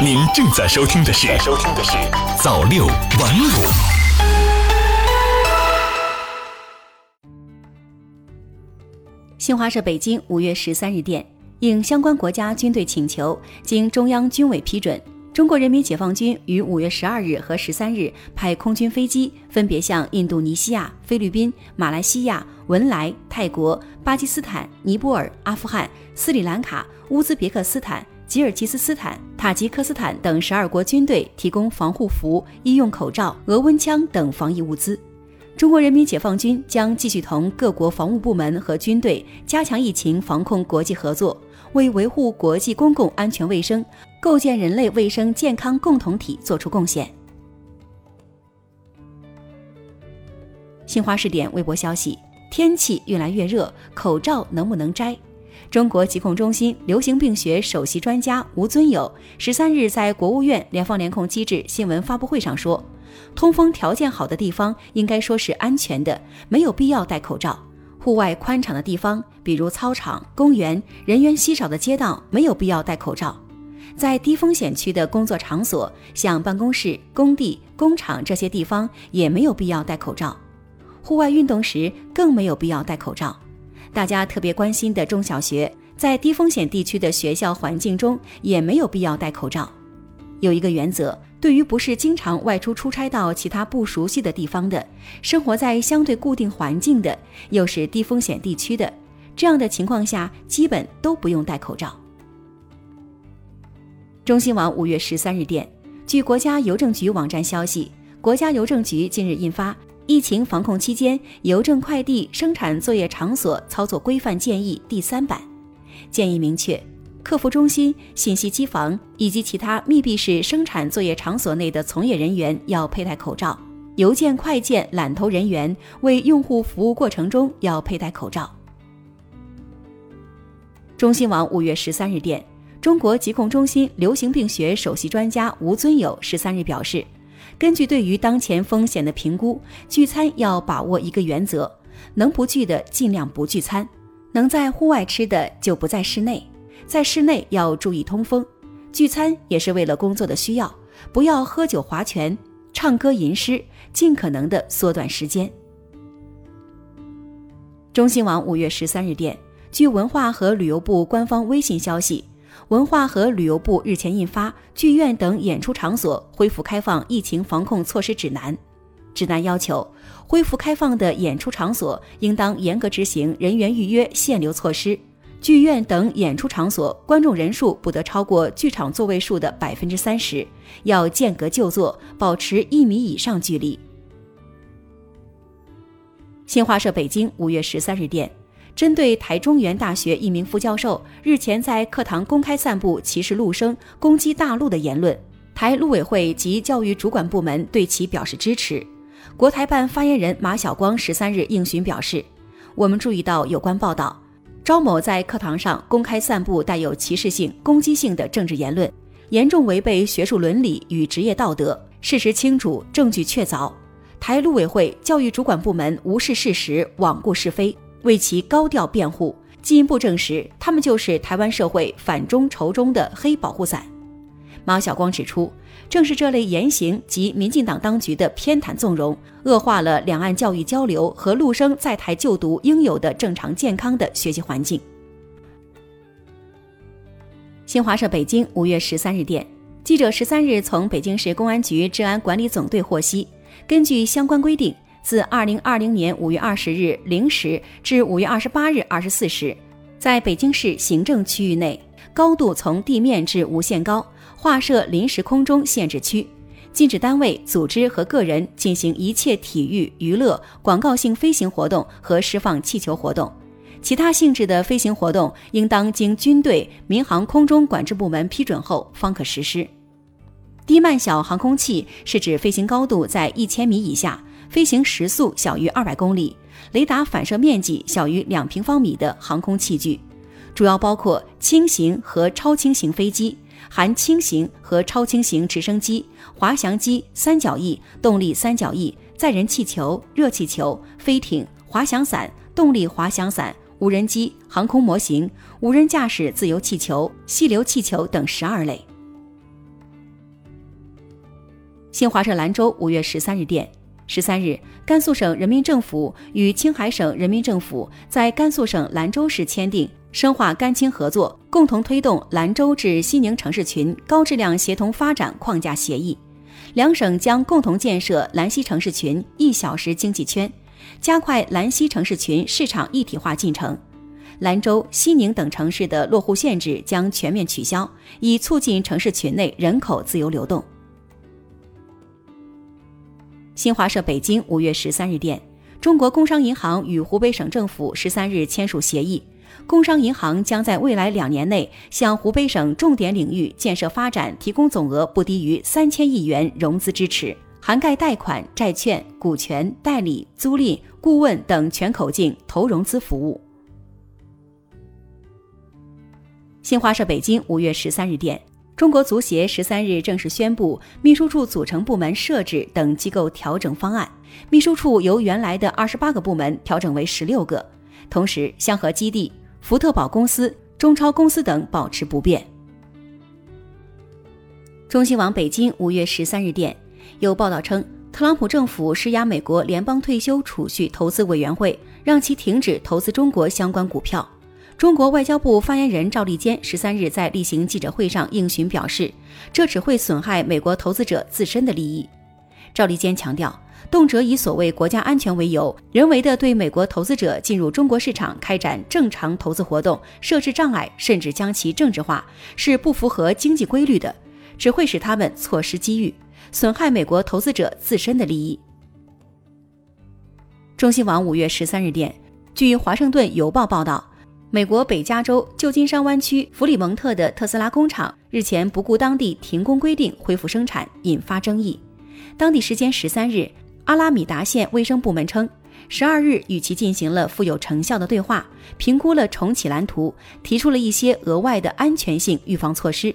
您正在收听的是《收听的是早六晚五》。新华社北京五月十三日电，应相关国家军队请求，经中央军委批准，中国人民解放军于五月十二日和十三日派空军飞机，分别向印度尼西亚、菲律宾、马来西亚、文莱、泰国、巴基斯坦、尼泊尔、阿富汗、斯里兰卡、乌兹别克斯坦。吉尔吉斯斯坦、塔吉克斯坦等十二国军队提供防护服、医用口罩、额温枪等防疫物资。中国人民解放军将继续同各国防务部门和军队加强疫情防控国际合作，为维护国际公共安全卫生、构建人类卫生健康共同体作出贡献。新华视点微博消息：天气越来越热，口罩能不能摘？中国疾控中心流行病学首席专家吴尊友十三日在国务院联防联控机制新闻发布会上说，通风条件好的地方应该说是安全的，没有必要戴口罩；户外宽敞的地方，比如操场、公园、人员稀少的街道，没有必要戴口罩；在低风险区的工作场所，像办公室、工地、工厂这些地方，也没有必要戴口罩；户外运动时更没有必要戴口罩。大家特别关心的中小学，在低风险地区的学校环境中，也没有必要戴口罩。有一个原则，对于不是经常外出出差到其他不熟悉的地方的，生活在相对固定环境的，又是低风险地区的，这样的情况下，基本都不用戴口罩。中新网五月十三日电，据国家邮政局网站消息，国家邮政局近日印发。疫情防控期间，邮政快递生产作业场所操作规范建议第三版建议明确，客服中心、信息机房以及其他密闭式生产作业场所内的从业人员要佩戴口罩，邮件快件揽投人员为用户服务过程中要佩戴口罩。中新网五月十三日电，中国疾控中心流行病学首席专家吴尊友十三日表示。根据对于当前风险的评估，聚餐要把握一个原则：能不聚的尽量不聚餐，能在户外吃的就不在室内，在室内要注意通风。聚餐也是为了工作的需要，不要喝酒划拳、唱歌吟诗，尽可能的缩短时间。中新网五月十三日电，据文化和旅游部官方微信消息。文化和旅游部日前印发《剧院等演出场所恢复开放疫情防控措施指南》，指南要求，恢复开放的演出场所应当严格执行人员预约限流措施。剧院等演出场所观众人数不得超过剧场座位数的百分之三十，要间隔就坐，保持一米以上距离。新华社北京五月十三日电。针对台中原大学一名副教授日前在课堂公开散布歧视陆生、攻击大陆的言论，台陆委会及教育主管部门对其表示支持。国台办发言人马晓光十三日应询表示：“我们注意到有关报道，招某在课堂上公开散布带有歧视性、攻击性的政治言论，严重违背学术伦理与职业道德，事实清楚，证据确凿。台陆委会、教育主管部门无视事实，罔顾是非。”为其高调辩护，进一步证实他们就是台湾社会反中仇中的黑保护伞。马晓光指出，正是这类言行及民进党当局的偏袒纵容，恶化了两岸教育交流和陆生在台就读应有的正常健康的学习环境。新华社北京五月十三日电，记者十三日从北京市公安局治安管理总队获悉，根据相关规定。自二零二零年五月二十日零时至五月二十八日二十四时，在北京市行政区域内，高度从地面至无限高，划设临时空中限制区，禁止单位、组织和个人进行一切体育、娱乐、广告性飞行活动和释放气球活动。其他性质的飞行活动，应当经军队民航空中管制部门批准后方可实施。低慢小航空器是指飞行高度在一千米以下。飞行时速小于二百公里，雷达反射面积小于两平方米的航空器具，主要包括轻型和超轻型飞机，含轻型和超轻型直升机、滑翔机、三角翼、动力三角翼、载人气球、热气球、飞艇、滑翔伞、动力滑翔伞、无人机、航空模型、无人驾驶自由气球、细流气球等十二类。新华社兰州五月十三日电，十三日，甘肃省人民政府与青海省人民政府在甘肃省兰州市签订深化甘青合作，共同推动兰州至西宁城市群高质量协同发展框架协议。两省将共同建设兰西城市群一小时经济圈，加快兰西城市群市场一体化进程。兰州、西宁等城市的落户限制将全面取消，以促进城市群内人口自由流动。新华社北京五月十三日电，中国工商银行与湖北省政府十三日签署协议，工商银行将在未来两年内向湖北省重点领域建设发展提供总额不低于三千亿元融资支持，涵盖贷款、债券、股权、代理、租赁、顾问等全口径投融资服务。新华社北京五月十三日电，中国足协十三日正式宣布秘书处组成部门设置等机构调整方案，秘书处由原来的二十八个部门调整为十六个，同时香河基地、福特宝公司、中超公司等保持不变。中新网北京五月十三日电，有报道称，特朗普政府施压美国联邦退休储蓄投资委员会，让其停止投资中国相关股票。中国外交部发言人赵立坚十三日在例行记者会上应询表示，这只会损害美国投资者自身的利益。赵立坚强调，动辄以所谓国家安全为由，人为的对美国投资者进入中国市场开展正常投资活动设置障碍，甚至将其政治化，是不符合经济规律的，只会使他们错失机遇，损害美国投资者自身的利益。中新网五月十三日电，据《华盛顿邮报》报道。美国北加州旧金山湾区弗里蒙特的特斯拉工厂日前不顾当地停工规定恢复生产，引发争议。当地时间十三日，阿拉米达县卫生部门称，十二日与其进行了富有成效的对话，评估了重启蓝图，提出了一些额外的安全性预防措施。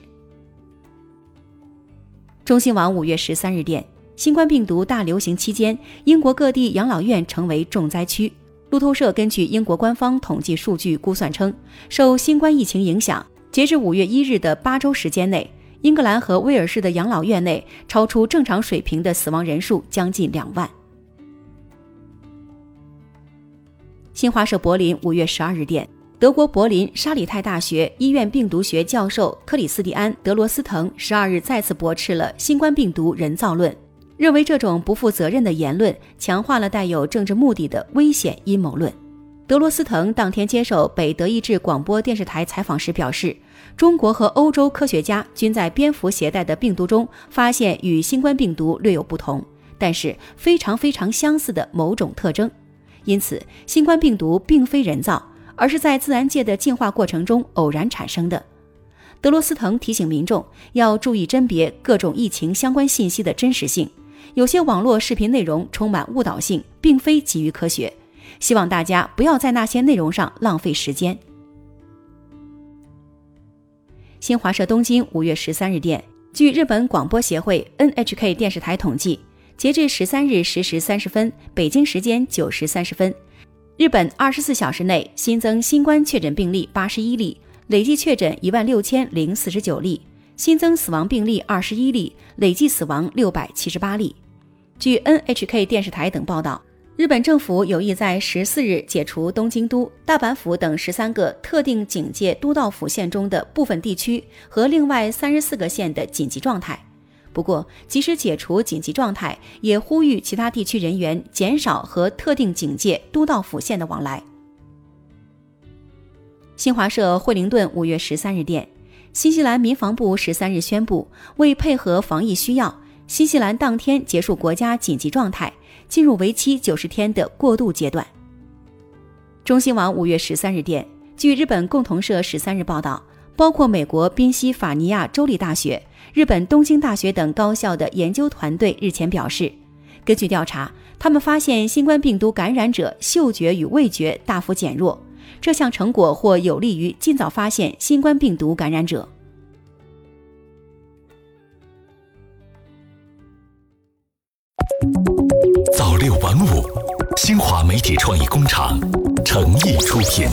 中新网五月十三日电，新冠病毒大流行期间，英国各地养老院成为重灾区。路透社根据英国官方统计数据估算称，受新冠疫情影响，截至五月一日的八周时间内，英格兰和威尔士的养老院内超出正常水平的死亡人数将近两万。新华社柏林五月十二日电，德国柏林沙里泰大学医院病毒学教授克里斯蒂安·德罗斯滕十二日再次驳斥了新冠病毒人造论。认为这种不负责任的言论强化了带有政治目的的危险阴谋论。德罗斯滕当天接受北德意志广播电视台采访时表示，中国和欧洲科学家均在蝙蝠携带的病毒中发现与新冠病毒略有不同，但是非常非常相似的某种特征。因此，新冠病毒并非人造，而是在自然界的进化过程中偶然产生的。德罗斯滕提醒民众要注意甄别各种疫情相关信息的真实性。有些网络视频内容充满误导性，并非基于科学，希望大家不要在那些内容上浪费时间。新华社东京五月十三日电，据日本广播协会 NHK 电视台统计，截至十三日十时三十分（北京时间九时三十分），日本二十四小时内新增新冠确诊病例八十一例，累计确诊一万六千零四十九例，新增死亡病例二十一例，累计死亡六百七十八例。据 NHK 电视台等报道，日本政府有意在十四日解除东京都、大阪府等十三个特定警戒都道府县中的部分地区和另外三十四个县的紧急状态。不过，即使解除紧急状态，也呼吁其他地区人员减少和特定警戒都道府县的往来。新华社惠灵顿五月十三日电，新西兰民防部十三日宣布，为配合防疫需要。新西兰当天结束国家紧急状态，进入为期九十天的过渡阶段。中新网五月十三日电，据日本共同社十三日报道，包括美国宾夕法尼亚州立大学、日本东京大学等高校的研究团队日前表示，根据调查，他们发现新冠病毒感染者嗅觉与味觉大幅减弱，这项成果或有利于尽早发现新冠病毒感染者。媒体创意工厂诚意出品。